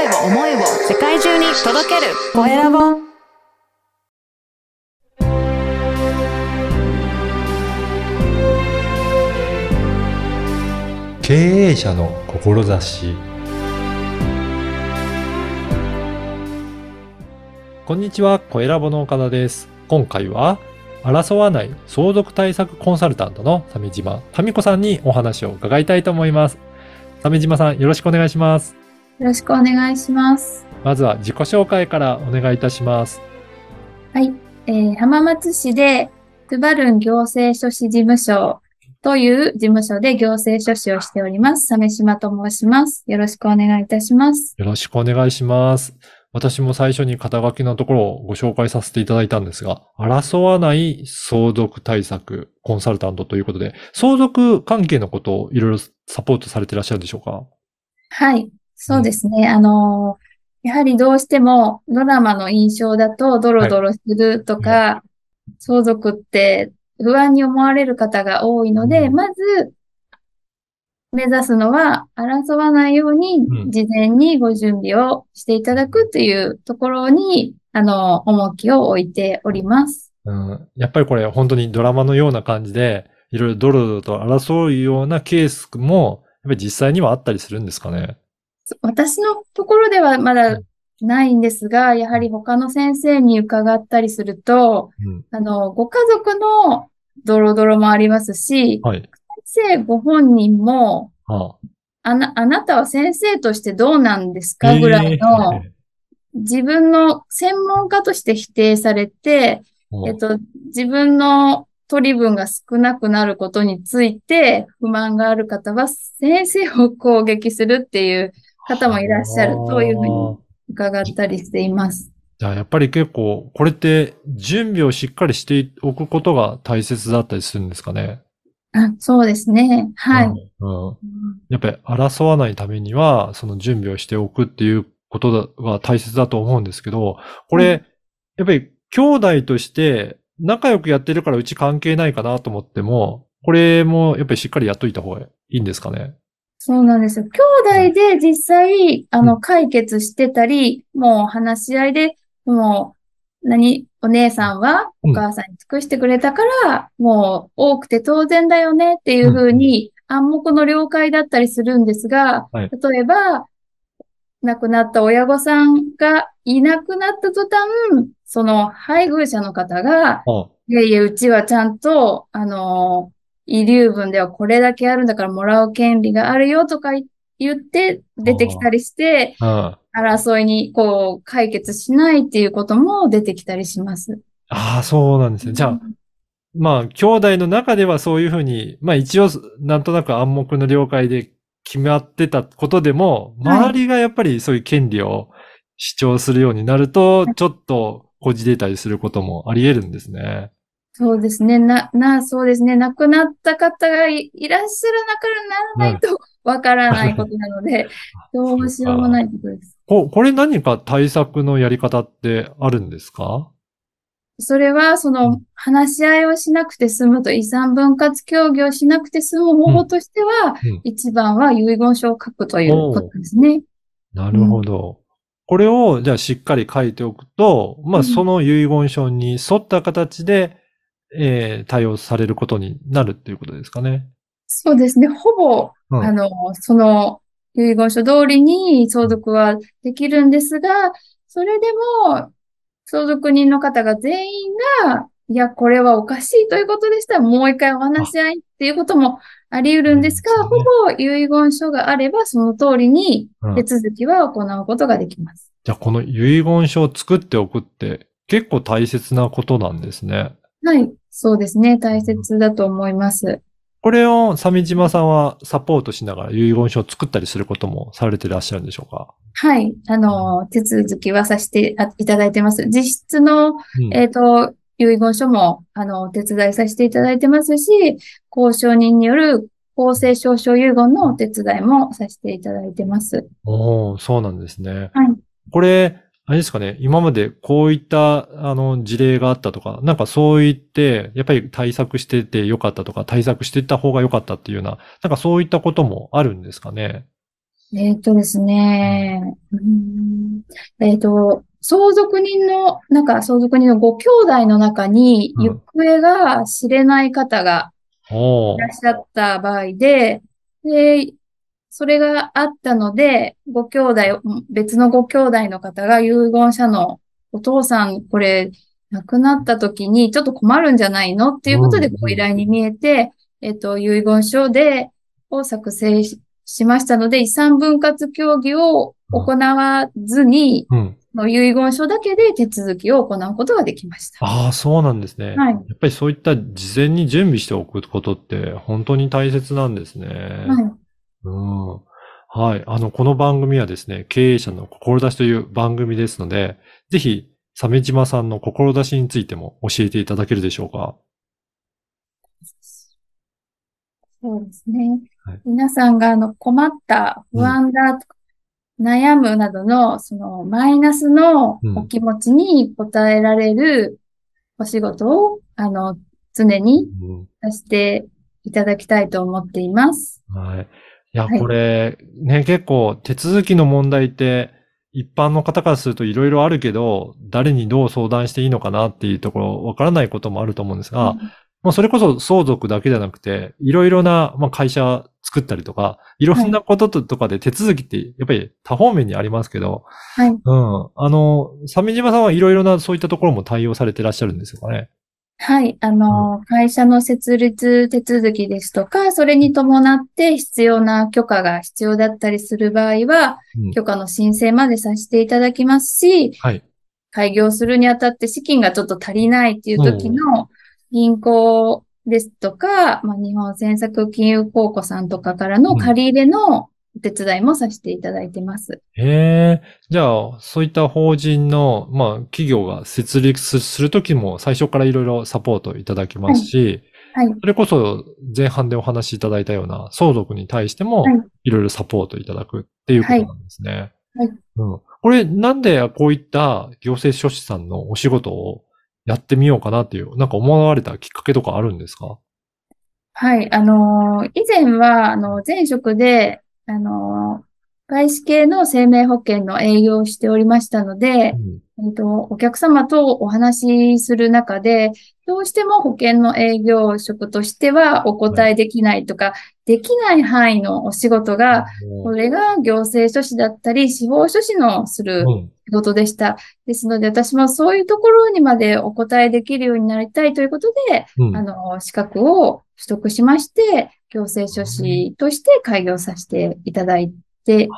声を思いを世界中に届けるコエラボ経営者の志こんにちは、コエラボの岡田です。今回は、争わない相続対策コンサルタントの鮫島民子さんにお話を伺いたいと思います。鮫島さん、よろしくお願いします。よろしくお願いします。まずは自己紹介からお願いいたします。はい。えー浜松市で、トゥバルン行政書士事務所という事務所で行政書士をしております。鮫島と申します。よろしくお願いいたします。よろしくお願いします。私も最初に肩書きのところをご紹介させていただいたんですが、争わない相続対策コンサルタントということで、相続関係のことをいろいろサポートされていらっしゃるでしょうか？はい。そうですね。あのーやはりどうしてもドラマの印象だとドロドロするとか、相続って不安に思われる方が多いので、うんまず目指すのは争わないようにうん事前にご準備をしていただくというところに、あの、重きを置いております。うん、やっぱりこれ本当にドラマのような感じで、いろいろドロドロと争うようなケースも、やっぱり実際にはあったりするんですかね？私のところではまだないんですが、やはり他の先生に伺ったりすると、うん。あの、ご家族のドロドロもありますし、はい。先生ご本人も、はあな、あなたは先生としてどうなんですあ、かぐらいの、え自分の専門家として否定されて、ー えっと、自分の取り分が少なくなることについて不満がある方は、先生を攻撃するっていう方もいらっしゃるというふうに伺ったりしています。じゃあやっぱり結構、これって準備をしっかりしておくことが大切だったりするんですかね？あ、そうですね。はい。うん。うんやっぱり争わないためには、その準備をしておくっていうことが大切だと思うんですけど、これ、やっぱり兄弟として仲良くやってるからうち関係ないかなと思っても、これもやっぱりしっかりやっといた方がいいんですかね？そうなんですよ。兄弟で実際、あの、解決してたり、もう話し合いで、もう、何、お姉さんはうん。お母さんに尽くしてくれたから、もう多くて当然だよねっていうふうに暗黙の了解だったりするんですが、はい。例えば、亡くなった親御さんがいなくなった途端、その配偶者の方が、あいやいや、うちはちゃんと、あの、遺留分ではこれだけあるんだからもらう権利があるよとか言って出てきたりして、あ争いにこう解決しないっていうことも出てきたりします。ああ、そうなんですね。じゃあ、まあ、兄弟の中ではそういうふうに、まあ一応、なんとなく暗黙の了解で決まってたことでも、はい周りがやっぱりそういう権利を主張するようになると、ちょっとこじれたりすることもあり得るんですね。そうですね。な、な、そうですね。亡くなった方がいいらっしゃる中からならないとわからないことなので、どうしようもないことです。ここれ何か対策のやり方ってあるんですか？それは、そうのん、話し合いをしなくて済むと、遺産分割協議をしなくて済む方法としては、うん一番は遺言書を書くということですね。なるほど。これを、じゃあしっかり書いておくと、まあ、うんその遺言書に沿った形で、えー対応されることになるっていうことですかね。そうですね。ほぼ、うんあの、その遺言書通りに相続はできるんですが、それでも、相続人の方が全員が、いや、これはおかしいということでしたら、もう一回お話し合いっていうこともあり得るんですが、ほぼ遺言書があれば、その通りにうん手続きは行うことができます。じゃあ、この遺言書を作っておくって結構大切なことなんですね。はい。そうですね。大切だと思います。これを、鮫島さんはサポートしながら遺言書を作ったりすることもされてらっしゃるんでしょうか？はい。あの、手続きはさせていただいてます。実質のうんえっと、遺言書も、あの、お手伝いさせていただいてますし、交渉人による公正証書遺言のお手伝いもさせていただいてます。おーそうなんですね。はい。これ、あれですかね、今までこういった、あの、事例があったとか、なんかそう言って、やっぱり対策しててよかったとか、対策していった方がよかったっていうような、なんかそういったこともあるんですかね。えっとですね、うん。えっと、相続人の、なんか相続人のご兄弟の中にうん。行方が知れない方がいらっしゃった場合で、で、それがあったので、ご兄弟、別のご兄弟の方が遺言者のお父さん、これ、亡くなった時にちょっと困るんじゃないのっていうことでうんご依頼に見えて、えっと、遺言書で、を作成ししましたので、遺産分割協議を行わずに、うん。の遺言書だけで手続きを行うことができました。ああ、そうなんですね。はい。やっぱりそういった事前に準備しておくことって本当に大切なんですね。はい。うん。はい。あの、この番組はですね、経営者の志という番組ですので、ぜひ、鮫島さんの志についても教えていただけるでしょうか？そうですねはい。皆さんがあの困った、不安だ、悩むなどの、そのマイナスのうんお気持ちに応えられるお仕事を、あの、常にうんさせていただきたいと思っています。はい。いや、はいこれ、ね、結構手続きの問題って、一般の方からするといろいろあるけど、誰にどう相談していいのかなっていうところ、わからないこともあると思うんですが、もうそれこそ相続だけじゃなくて、いろいろな、まあ、会社作ったりとか、いろんなことととかで手続きってやっぱり多方面にありますけど、はい。うん。あの、鮫島さんはいろいろなそういったところも対応されてらっしゃるんですよね。はい。あの、会社の設立手続きですとか、それに伴って必要な許可が必要だったりする場合は、うん許可の申請までさせていただきますし、はい。開業するにあたって資金がちょっと足りないっていう時の銀行ですとか、まあ、日本政策金融公庫さんとかからの借り入れのお手伝いもさせていただいてます。へえ。じゃあ、そういった法人の、まあ、企業が設立するときも最初からいろいろサポートいただきますし、はい。それこそ前半でお話しいただいたような相続に対してもはいいろいろサポートいただくっていうことなんですね。はいうん。これなんでこういった行政書士さんのお仕事をやってみようかなっていう、なんか思われたきっかけとかあるんですか？はい。あのー以前は、あの、前職で、あのー外資系の生命保険の営業をしておりましたのでう、ん。えっと、お客様とお話しする中で、どうしても保険の営業職としてはお答えできないとか、できない範囲のお仕事が、これが行政書士だったり、司法書士のするうん。仕事でした。ですので、私もそういうところにまでお答えできるようになりたいということで、うん。あの、資格を取得しまして、行政書士として開業させていただいて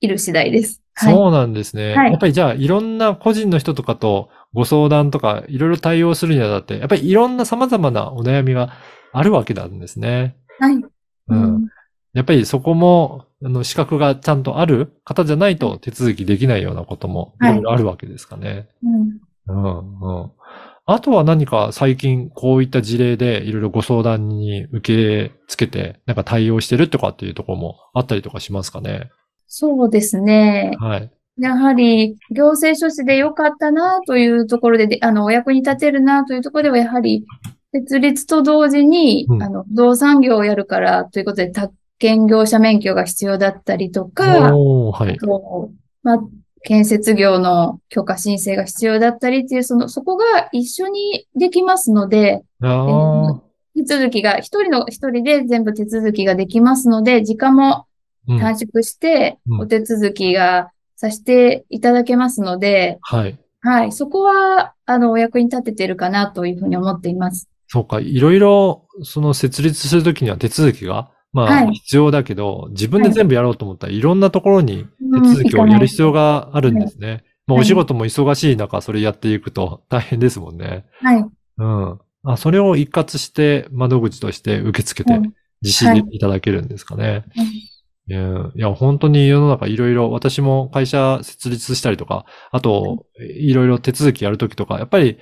いる次第です。はい。そうなんですね。はいやっぱりじゃあ、いろんな個人の人とかとご相談とか、いろいろ対応するにあたって、やっぱりいろんな様々なお悩みがあるわけなんですね。はい。う。うんん。やっぱりそこも、あの、資格がちゃんとある方じゃないと手続きできないようなこともいはいろいろあるわけですかね。うんうん、うん。あとは何か最近こういった事例でいろいろご相談に受け付けて、なんか対応してるとかっていうところもあったりとかしますかね？そうですね。はい。やはり、行政書士でよかったなというところで、であの、お役に立てるなというところでは、やはり、設立と同時に、うんあの、不動産業をやるからということで、宅建業者免許が必要だったりとか、はい。と、まあ、建設業の許可申請が必要だったりっていう、その、そこが一緒にできますので、ああ、手続きが、一人の、一人で全部手続きができますので、時間もうん。短縮してうん、お手続きがさせていただけますので、はい。はい、そこは、あの、お役に立ててるかなというふうに思っています。そうか、いろいろ、その設立するときには手続きが、まあ、はい。必要だけど、自分で全部やろうと思ったらいろんなところにうん手続きをやる必要があるんですね。まあ、はい。お仕事も忙しい中、それやっていくと大変ですもんね。はい。うん。あ、それを一括して窓口として受け付けてうん実施でい。ただけるんですかね。うん。いやいや、本当に世の中いろいろ、私も会社設立したりとか、あと、いろいろ手続きやるときとか、やっぱり、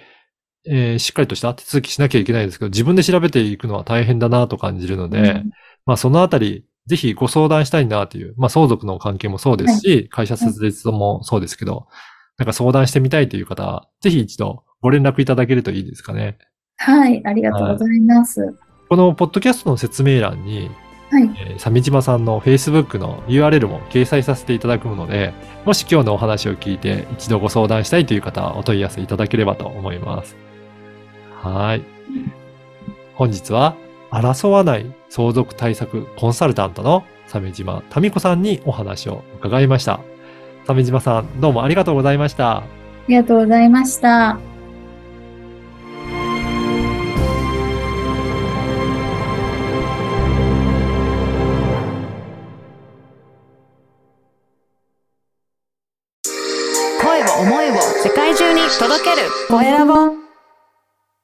えーしっかりとした手続きしなきゃいけないですけど、自分で調べていくのは大変だなと感じるので、うんまあそのあたり、ぜひご相談したいなという、まあ相続の関係もそうですし、会社設立もそうですけど、なんか相談してみたいという方は、ぜひ一度ご連絡いただけるといいですかね。はい、ありがとうございます。このポッドキャストの説明欄に、はい。えー鮫島さんの Facebook の URL も掲載させていただくので、もし今日のお話を聞いて一度ご相談したいという方はお問い合わせいただければと思います。はい。本日は争わない相続対策コンサルタントの鮫島民子さんにお話を伺いました。鮫島さん、どうもありがとうございました。ありがとうございました。